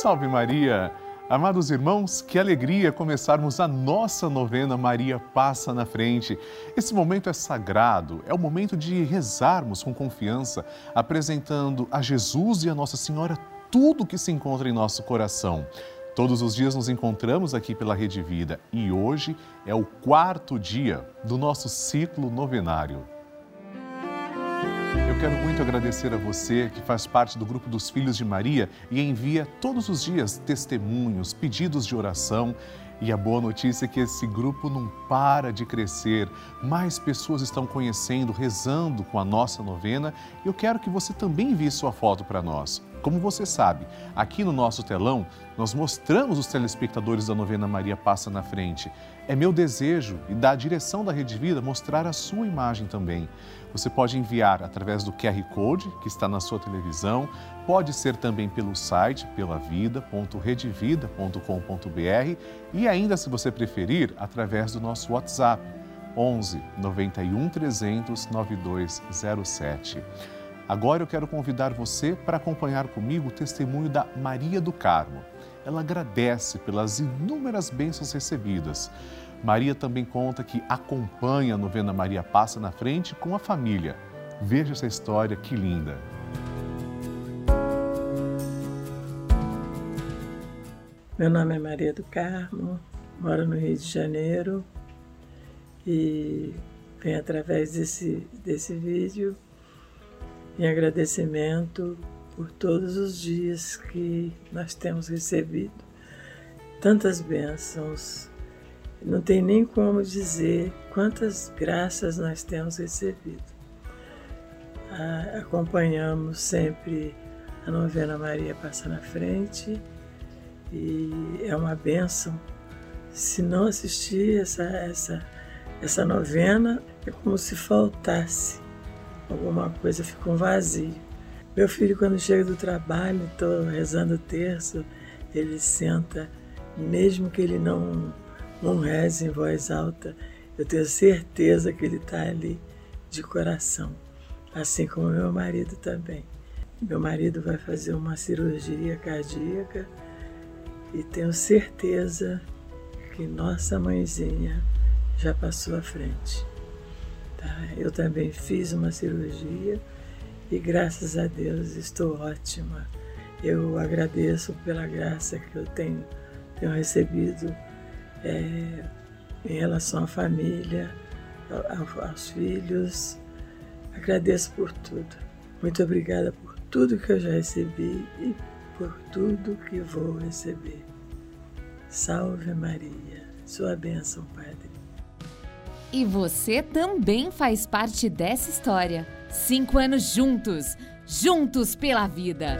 Salve Maria! Amados irmãos, que alegria começarmos a nossa novena Maria Passa na Frente. Esse momento é sagrado, é o momento de rezarmos com confiança, apresentando a Jesus e a Nossa Senhora tudo que se encontra em nosso coração. Todos os dias nos encontramos aqui pela Rede Vida e hoje é o quarto dia do nosso ciclo novenário. Eu quero muito agradecer a você que faz parte do grupo dos Filhos de Maria e envia todos os dias testemunhos, pedidos de oração. E a boa notícia é que esse grupo não para de crescer. Mais pessoas estão conhecendo, rezando com a nossa novena. Eu quero que você também envie sua foto para nós. Como você sabe, aqui no nosso telão, nós mostramos os telespectadores da novena Maria Passa na Frente. É meu desejo e da direção da Rede Vida mostrar a sua imagem também. Você pode enviar através do QR Code que está na sua televisão, pode ser também pelo site pelavida.redevida.com.br e ainda, se você preferir, através do nosso WhatsApp 11 91 300 9207. Agora eu quero convidar você para acompanhar comigo o testemunho da Maria do Carmo. Ela agradece pelas inúmeras bênçãos recebidas. Maria também conta que acompanha a novena Maria Passa na Frente com a família. Veja essa história, que linda! Meu nome é Maria do Carmo, moro no Rio de Janeiro e venho através desse, desse vídeo em agradecimento por todos os dias que nós temos recebido tantas bênçãos. Não tem nem como dizer quantas graças nós temos recebido. Acompanhamos sempre a novena Maria Passa na Frente e é uma bênção. Se não assistir essa, essa, essa novena, é como se faltasse alguma coisa, fica um vazio. Meu filho, quando chega do trabalho, estou rezando o terço, ele senta, mesmo que ele não, não reze em voz alta, eu tenho certeza que ele está ali de coração, assim como meu marido também. Meu marido vai fazer uma cirurgia cardíaca e tenho certeza que nossa mãezinha já passou à frente. Tá? Eu também fiz uma cirurgia e graças a Deus estou ótima. Eu agradeço pela graça que eu tenho, tenho recebido é, em relação à família, aos filhos. Agradeço por tudo. Muito obrigada por tudo que eu já recebi e por tudo que vou receber. Salve Maria, sua bênção, Padre. E você também faz parte dessa história. Cinco anos juntos, juntos pela vida.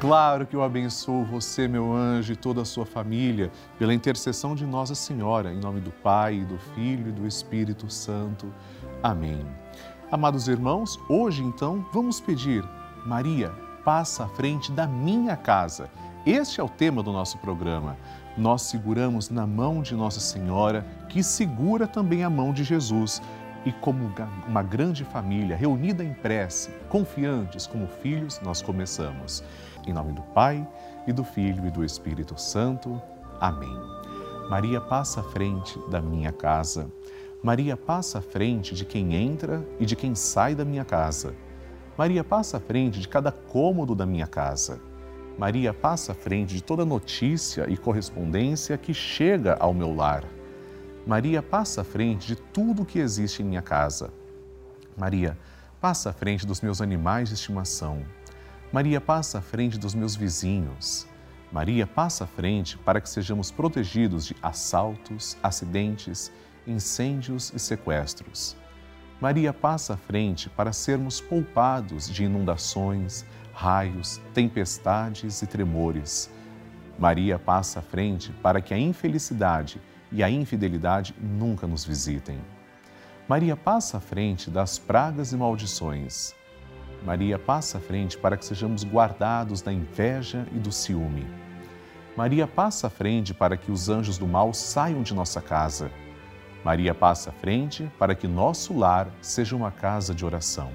Claro que eu abençoo você, meu anjo, e toda a sua família, pela intercessão de Nossa Senhora, em nome do Pai, do Filho e do Espírito Santo. Amém. Amados irmãos, hoje então vamos pedir, Maria, passa à frente da minha casa. Este é o tema do nosso programa nós seguramos na mão de Nossa Senhora, que segura também a mão de Jesus. E como uma grande família reunida em prece, confiantes como filhos, nós começamos. Em nome do Pai, e do Filho e do Espírito Santo. Amém. Maria passa à frente da minha casa. Maria passa à frente de quem entra e de quem sai da minha casa. Maria passa à frente de cada cômodo da minha casa. Maria passa à frente de toda notícia e correspondência que chega ao meu lar. Maria passa à frente de tudo que existe em minha casa. Maria passa à frente dos meus animais de estimação. Maria passa à frente dos meus vizinhos. Maria passa à frente para que sejamos protegidos de assaltos, acidentes, incêndios e sequestros. Maria passa à frente para sermos poupados de inundações, raios, tempestades e tremores. Maria passa à frente para que a infelicidade e a infidelidade nunca nos visitem. Maria passa à frente das pragas e maldições. Maria passa à frente para que sejamos guardados da inveja e do ciúme. Maria passa à frente para que os anjos do mal saiam de nossa casa. Maria passa à frente para que nosso lar seja uma casa de oração.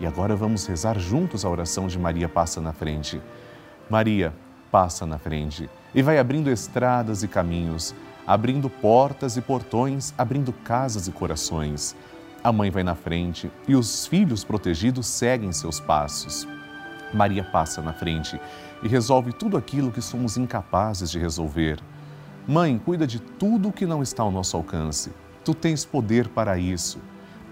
E agora vamos rezar juntos a oração de Maria Passa na Frente. Maria passa na frente e vai abrindo estradas e caminhos, abrindo portas e portões, abrindo casas e corações. A mãe vai na frente e os filhos protegidos seguem seus passos. Maria passa na frente e resolve tudo aquilo que somos incapazes de resolver. Mãe, cuida de tudo o que não está ao nosso alcance. Tu tens poder para isso.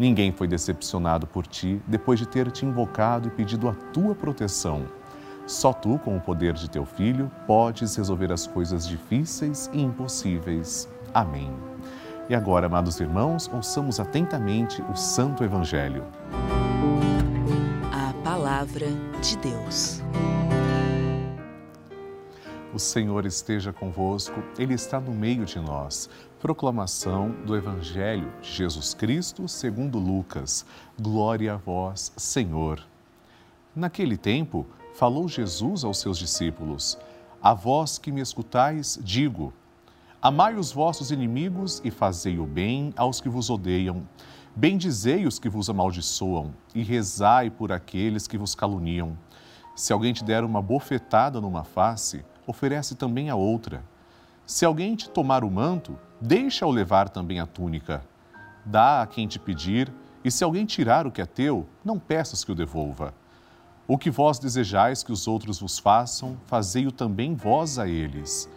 Ninguém foi decepcionado por ti depois de ter te invocado e pedido a tua proteção. Só tu, com o poder de teu filho, podes resolver as coisas difíceis e impossíveis. Amém. E agora, amados irmãos, ouçamos atentamente o Santo Evangelho. A Palavra de Deus. O Senhor esteja convosco, Ele está no meio de nós. Proclamação do Evangelho de Jesus Cristo segundo Lucas. Glória a vós, Senhor. Naquele tempo, falou Jesus aos seus discípulos: A vós que me escutais, digo: Amai os vossos inimigos e fazei o bem aos que vos odeiam. Bendizei os que vos amaldiçoam e rezai por aqueles que vos caluniam. Se alguém te der uma bofetada numa face, oferece também a outra. Se alguém te tomar o manto, deixa-o levar também a túnica. Dá a quem te pedir, e se alguém tirar o que é teu, não peças que o devolva. O que vós desejais que os outros vos façam, fazei-o também vós a eles.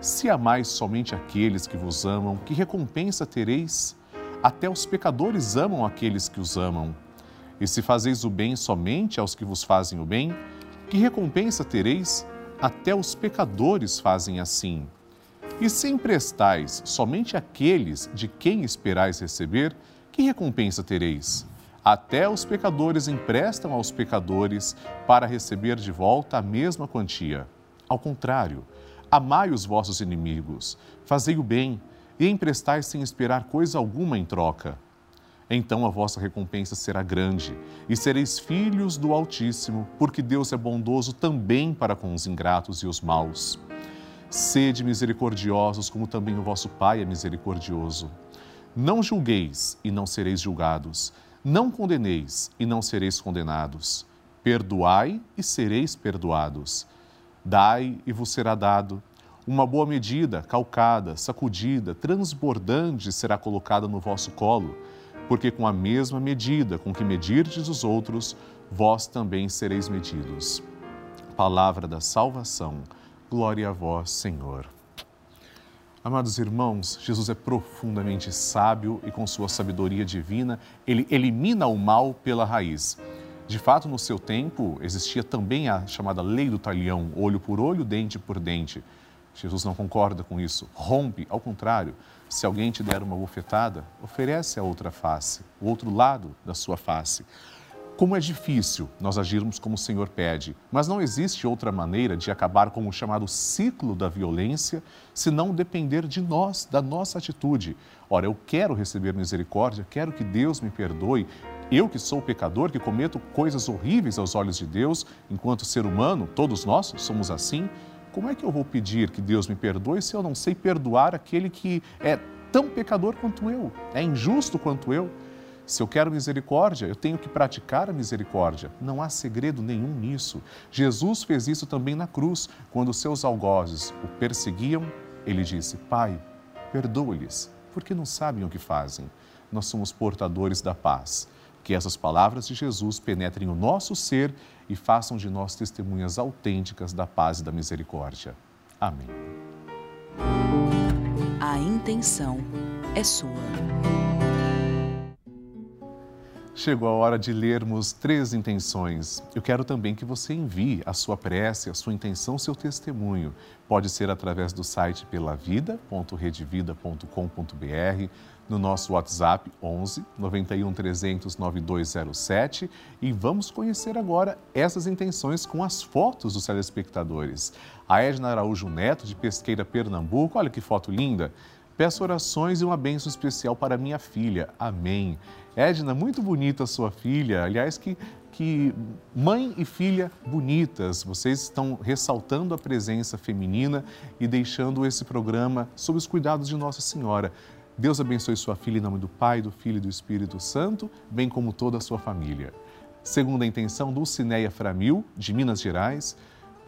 Se amais somente aqueles que vos amam, que recompensa tereis? Até os pecadores amam aqueles que os amam. E se fazeis o bem somente aos que vos fazem o bem, que recompensa tereis? Até os pecadores fazem assim. E se emprestais somente àqueles de quem esperais receber, que recompensa tereis? Até os pecadores emprestam aos pecadores para receber de volta a mesma quantia. Ao contrário, amai os vossos inimigos, fazei o bem e emprestai sem esperar coisa alguma em troca. Então a vossa recompensa será grande e sereis filhos do Altíssimo, porque Deus é bondoso também para com os ingratos e os maus. Sede misericordiosos, como também o vosso Pai é misericordioso. Não julgueis e não sereis julgados não condeneis e não sereis condenados. Perdoai e sereis perdoados. Dai e vos será dado. Uma boa medida, calcada, sacudida, transbordante será colocada no vosso colo, porque com a mesma medida com que medirdes os outros, vós também sereis medidos. Palavra da salvação. Glória a vós, Senhor. Amados irmãos, Jesus é profundamente sábio e, com sua sabedoria divina, ele elimina o mal pela raiz. De fato, no seu tempo, existia também a chamada lei do talhão, olho por olho, dente por dente. Jesus não concorda com isso, rompe, ao contrário. Se alguém te der uma bofetada, oferece a outra face, o outro lado da sua face. Como é difícil nós agirmos como o Senhor pede, mas não existe outra maneira de acabar com o chamado ciclo da violência se não depender de nós, da nossa atitude. Ora, eu quero receber misericórdia, quero que Deus me perdoe. Eu que sou pecador, que cometo coisas horríveis aos olhos de Deus, enquanto ser humano, todos nós somos assim, como é que eu vou pedir que Deus me perdoe se eu não sei perdoar aquele que é tão pecador quanto eu, é injusto quanto eu? Se eu quero misericórdia, eu tenho que praticar a misericórdia. Não há segredo nenhum nisso. Jesus fez isso também na cruz, quando seus algozes o perseguiam. Ele disse: Pai, perdoa-lhes, porque não sabem o que fazem. Nós somos portadores da paz. Que essas palavras de Jesus penetrem o nosso ser e façam de nós testemunhas autênticas da paz e da misericórdia. Amém. A intenção é sua. Chegou a hora de lermos três intenções. Eu quero também que você envie a sua prece, a sua intenção, seu testemunho. Pode ser através do site pelavida.redevida.com.br, no nosso WhatsApp 11 91 300 9207 e vamos conhecer agora essas intenções com as fotos dos telespectadores. A Edna Araújo Neto, de Pesqueira, Pernambuco, olha que foto linda Peço orações e uma bênção especial para minha filha. Amém. Edna, muito bonita sua filha. Aliás, que, que mãe e filha bonitas. Vocês estão ressaltando a presença feminina e deixando esse programa sob os cuidados de Nossa Senhora. Deus abençoe sua filha em nome do Pai, do Filho e do Espírito Santo, bem como toda a sua família. Segundo a intenção, Dulcineia Framil, de Minas Gerais,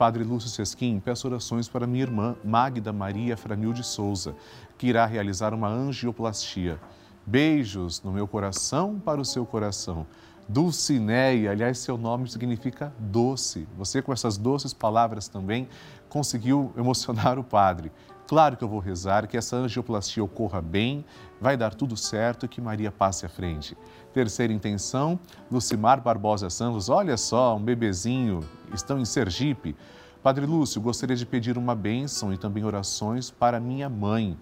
Padre Lúcio Sesquim, peço orações para minha irmã Magda Maria Framil de Souza, que irá realizar uma angioplastia. Beijos no meu coração para o seu coração. Dulcineia, aliás, seu nome significa doce. Você, com essas doces palavras também, conseguiu emocionar o Padre. Claro que eu vou rezar, que essa angioplastia ocorra bem, vai dar tudo certo e que Maria passe à frente. Terceira intenção, Lucimar Barbosa Santos, olha só, um bebezinho, estão em Sergipe. Padre Lúcio, gostaria de pedir uma bênção e também orações para minha mãe.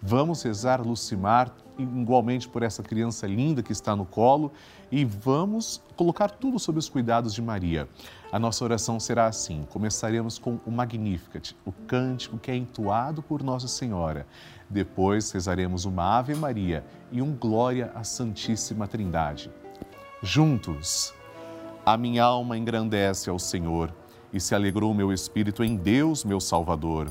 Vamos rezar, Lucimar, igualmente por essa criança linda que está no colo e vamos colocar tudo sob os cuidados de Maria. A nossa oração será assim: começaremos com o Magnificat, o cântico que é entoado por Nossa Senhora. Depois rezaremos uma Ave Maria e um Glória à Santíssima Trindade. Juntos, a minha alma engrandece ao Senhor e se alegrou meu espírito em Deus, meu Salvador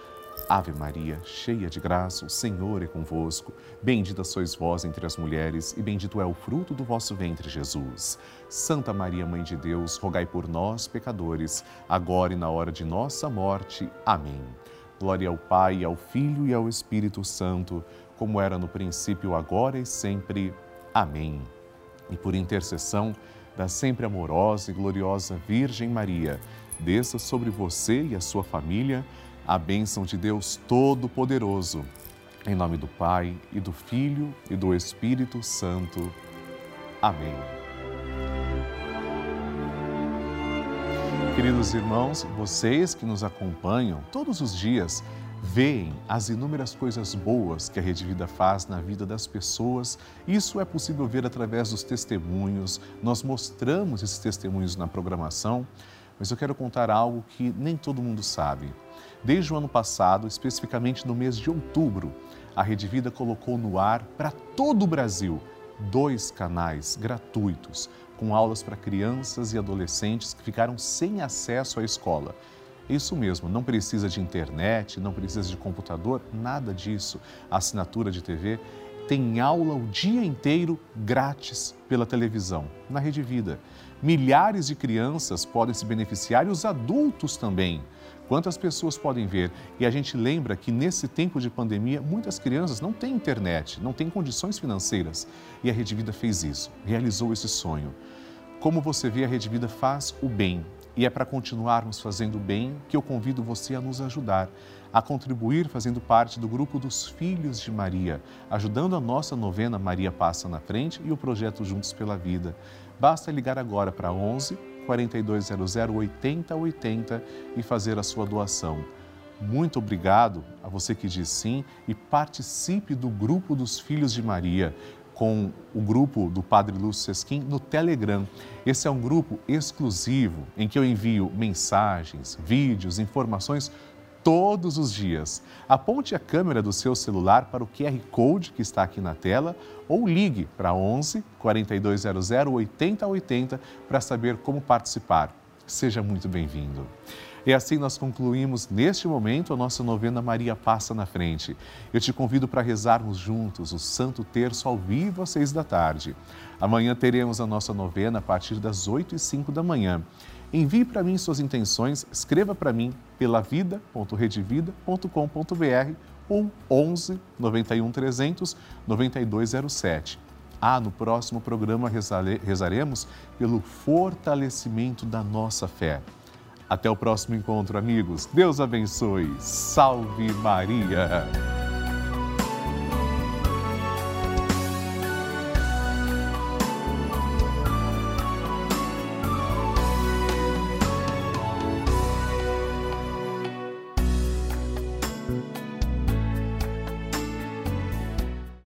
Ave Maria, cheia de graça, o Senhor é convosco. Bendita sois vós entre as mulheres, e bendito é o fruto do vosso ventre, Jesus. Santa Maria, Mãe de Deus, rogai por nós, pecadores, agora e na hora de nossa morte. Amém. Glória ao Pai, ao Filho e ao Espírito Santo, como era no princípio, agora e sempre. Amém. E por intercessão da sempre amorosa e gloriosa Virgem Maria, desça sobre você e a sua família a bênção de Deus Todo-Poderoso. Em nome do Pai, e do Filho, e do Espírito Santo. Amém. Queridos irmãos, vocês que nos acompanham todos os dias, veem as inúmeras coisas boas que a Rede Vida faz na vida das pessoas. Isso é possível ver através dos testemunhos. Nós mostramos esses testemunhos na programação, mas eu quero contar algo que nem todo mundo sabe. Desde o ano passado, especificamente no mês de outubro, a Rede Vida colocou no ar para todo o Brasil dois canais gratuitos com aulas para crianças e adolescentes que ficaram sem acesso à escola. Isso mesmo, não precisa de internet, não precisa de computador, nada disso. A assinatura de TV tem aula o dia inteiro grátis pela televisão, na Rede Vida. Milhares de crianças podem se beneficiar e os adultos também. Quantas pessoas podem ver? E a gente lembra que nesse tempo de pandemia, muitas crianças não têm internet, não têm condições financeiras. E a Rede Vida fez isso, realizou esse sonho. Como você vê, a Rede Vida faz o bem. E é para continuarmos fazendo bem que eu convido você a nos ajudar, a contribuir fazendo parte do grupo dos Filhos de Maria, ajudando a nossa novena Maria Passa na Frente e o projeto Juntos pela Vida. Basta ligar agora para 11 4200 8080 e fazer a sua doação. Muito obrigado a você que diz sim e participe do grupo dos Filhos de Maria com o grupo do Padre Lúcio Sesquim no Telegram. Esse é um grupo exclusivo em que eu envio mensagens, vídeos, informações todos os dias. Aponte a câmera do seu celular para o QR Code que está aqui na tela ou ligue para 11 4200 8080 para saber como participar. Seja muito bem-vindo. E assim nós concluímos neste momento a nossa novena Maria Passa na Frente. Eu te convido para rezarmos juntos o Santo Terço ao vivo às seis da tarde. Amanhã teremos a nossa novena a partir das oito e cinco da manhã. Envie para mim suas intenções, escreva para mim pela vida.redevida.com.br ou 11 91 300 9207. Ah, no próximo programa rezaremos pelo fortalecimento da nossa fé. Até o próximo encontro, amigos. Deus abençoe. Salve Maria!